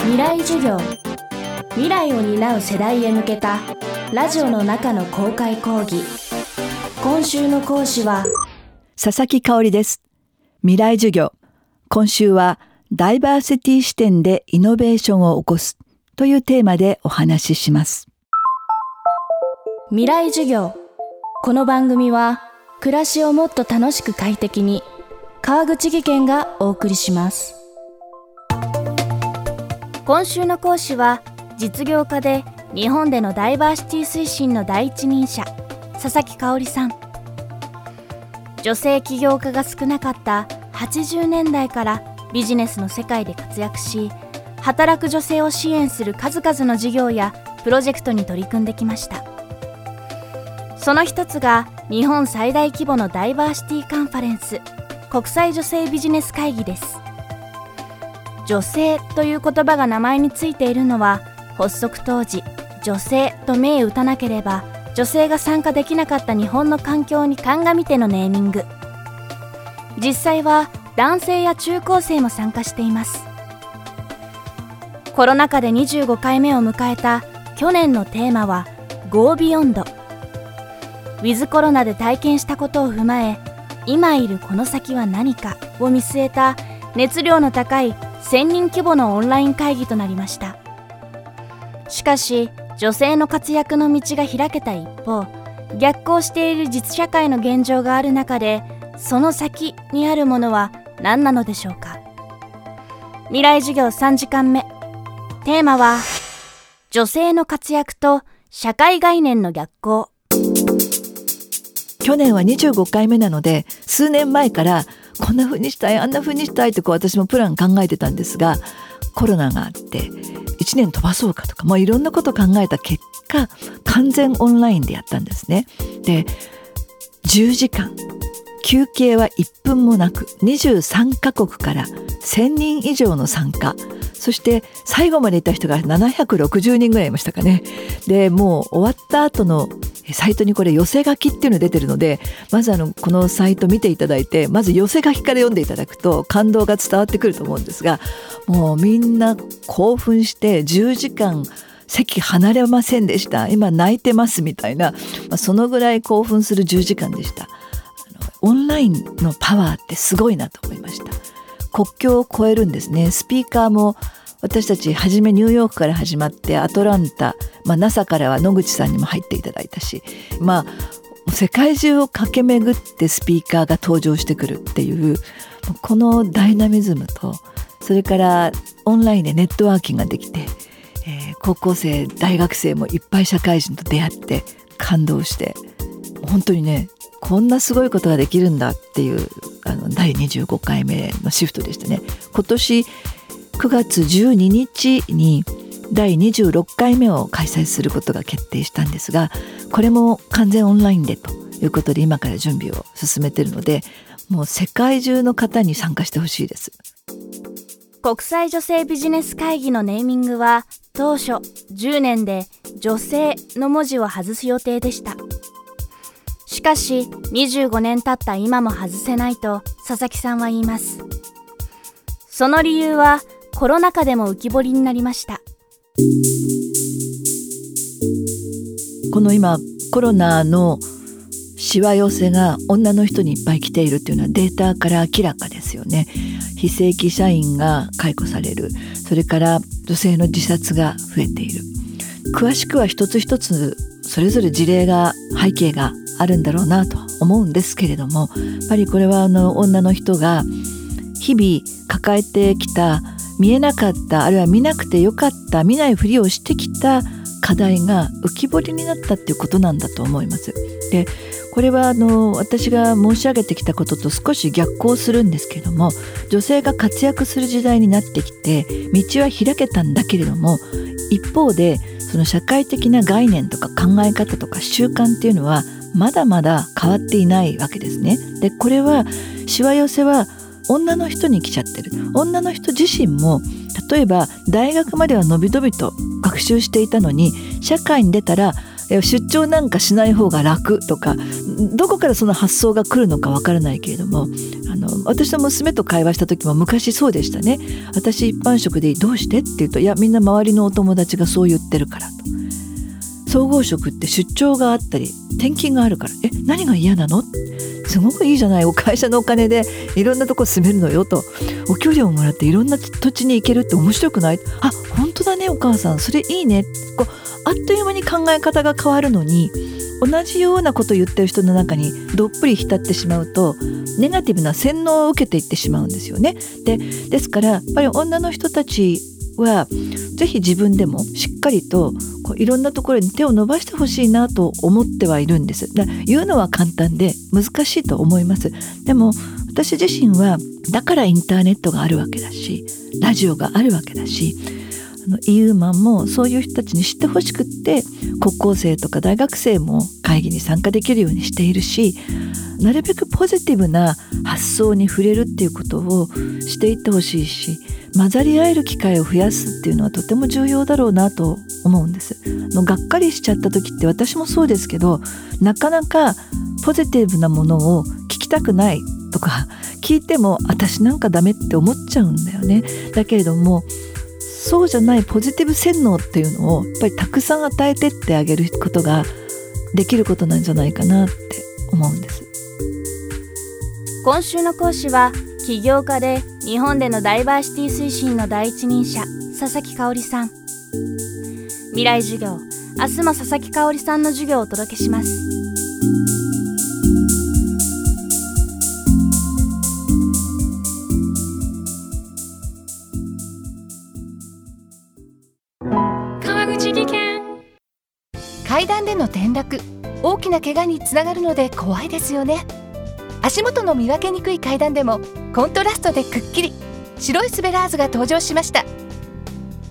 未来授業。未来を担う世代へ向けたラジオの中の公開講義。今週の講師は佐々木香織です。未来授業。今週はダイバーシティ視点でイノベーションを起こすというテーマでお話しします。未来授業。この番組は暮らしをもっと楽しく快適に川口義賢がお送りします今週の講師は実業家で日本でのダイバーシティ推進の第一人者佐々木香織さん。女性起業家が少なかった80年代からビジネスの世界で活躍し働く女性を支援する数々の事業やプロジェクトに取り組んできました。その一つが日本最大規模のダイバーシティカンファレンス国際女性ビジネス会議です。女性という言葉が名前についているのは発足当時女性と銘打たなければ女性が参加できなかった日本の環境に鑑みてのネーミング。実際は男性や中高生も参加しています。コロナ禍で25回目を迎えた去年のテーマは Go Beyond ウィズコロナで体験したことを踏まえ今いるこの先は何かを見据えた熱量の高い1000人規模のオンライン会議となりました。しかし女性の活躍の道が開けた一方逆行している実社会の現状がある中でその先にあるものは何なのでしょうか？未来授業3時間目。テーマは女性の活躍と社会概念の逆行。去年は25回目なので数年前からこんな風にしたいあんな風にしたいとこう私もプラン考えてたんですがコロナがあって1年飛ばそうかとか、まあ、いろんなこと考えた結果完全オンラインでやったんですね。で10時間休憩は1分もなく23カ国から1,000人以上の参加そして最後までいた人が760人ぐらいいましたかねでもう終わった後のサイトにこれ寄せ書きっていうの出てるのでまずあのこのサイト見ていただいてまず寄せ書きから読んでいただくと感動が伝わってくると思うんですがもうみんな興奮して10時間席離れませんでした。今泣いてますみたいな、まあ、そのぐらい興奮する10時間でした。オンラインのパワーってすごいなと思いました。国境を越えるんですね。スピーカーも私たち初めニューヨークから始まってアトランタ、まあ、NASA からは野口さんにも入っていただいたしまあ世界中を駆け巡ってスピーカーが登場してくるっていうこのダイナミズムとそれからオンラインでネットワーキングができて、えー、高校生大学生もいっぱい社会人と出会って感動して本当にねこんなすごいことができるんだっていうあの第25回目のシフトでしたね。今年9月12日に第26回目を開催することが決定したんですがこれも完全オンラインでということで今から準備を進めているのでもう世界中の方に参加してほしいです。国際女性ビジネス会議のネーミングは当初10年で女性の文字を外す予定でした。しかし25年経った今も外せないと佐々木さんは言います。その理由はコロナ禍でも浮き彫りになりました。この今コロナのしわ寄せが女の人にいっぱい来ているっていうのはデータから明らかですよね。非正規社員が解雇される。それから女性の自殺が増えている。詳しくは一つ一つそれぞれ事例が背景があるんだろうなと思うんですけれどもやっぱりこれはあの女の人が日々抱えてきた見えなかったあるいは見なくてよかった見ないふりをしてきた課題が浮き彫りになったっていうことなんだと思います。でこれはあの私が申し上げてきたことと少し逆行するんですけれども女性が活躍する時代になってきて道は開けたんだけれども一方でその社会的な概念とか考え方とか習慣っていうのはまだまだ変わっていないわけですね。でこれはしわ寄せは女の人に来ちゃってる。女の人自身も例えば大学まではのびのびと学習していたのに社会に出たら出張なんかしない方が楽とかどこからその発想が来るのかわからないけれどもあの私の娘と会話した時も昔そうでしたね。私一般職でどうしてって言うといやみんな周りのお友達がそう言ってるからと。総合職って出張があったり転勤があるから。え何が嫌なの？すごくいいじゃない。お会社のお金でいろんなとこ住めるのよと。お給料をもらっていろんな土地に行けるって面白くない？あ本当だねお母さん。それいいね。こうあっという間に考え方が変わるのに同じようなことを言ってる人の中にどっぷり浸ってしまうとネガティブな洗脳を受けていってしまうんですよね。でですからやっぱり女の人たちはぜひ自分でもしっかりとこういろんなところに手を伸ばしてほしいなと思ってはいるんです。だ言うのは簡単で難しいと思います。でも私自身はだからインターネットがあるわけだしラジオがあるわけだしあの EU マンもそういう人たちに知ってほしくって高校生とか大学生も会議に参加できるようにしているしなるべくポジティブな発想に触れるっていうことをしていってほしいし混ざり合える機会を増やすっていうのはとても重要だろうなと思うんですのがっかりしちゃった時って私もそうですけどなかなかポジティブなものを聞きたくないとか 聞いても私なんかダメって思っちゃうんだよね。だけれどもそうじゃないポジティブ洗脳っていうのをやっぱりたくさん与えてってあげることができることなんじゃないかなって思うんです。今週の講師は起業家で日本でのダイバーシティ推進の第一人者佐々木香織さん。未来授業。明日も佐々木香織さんの授業をお届けします。川口技研。階段での転落。大きな怪我につながるので怖いですよね。足元の見分けにくい階段でもコントラストでくっきり。白いスベラーズが登場しました。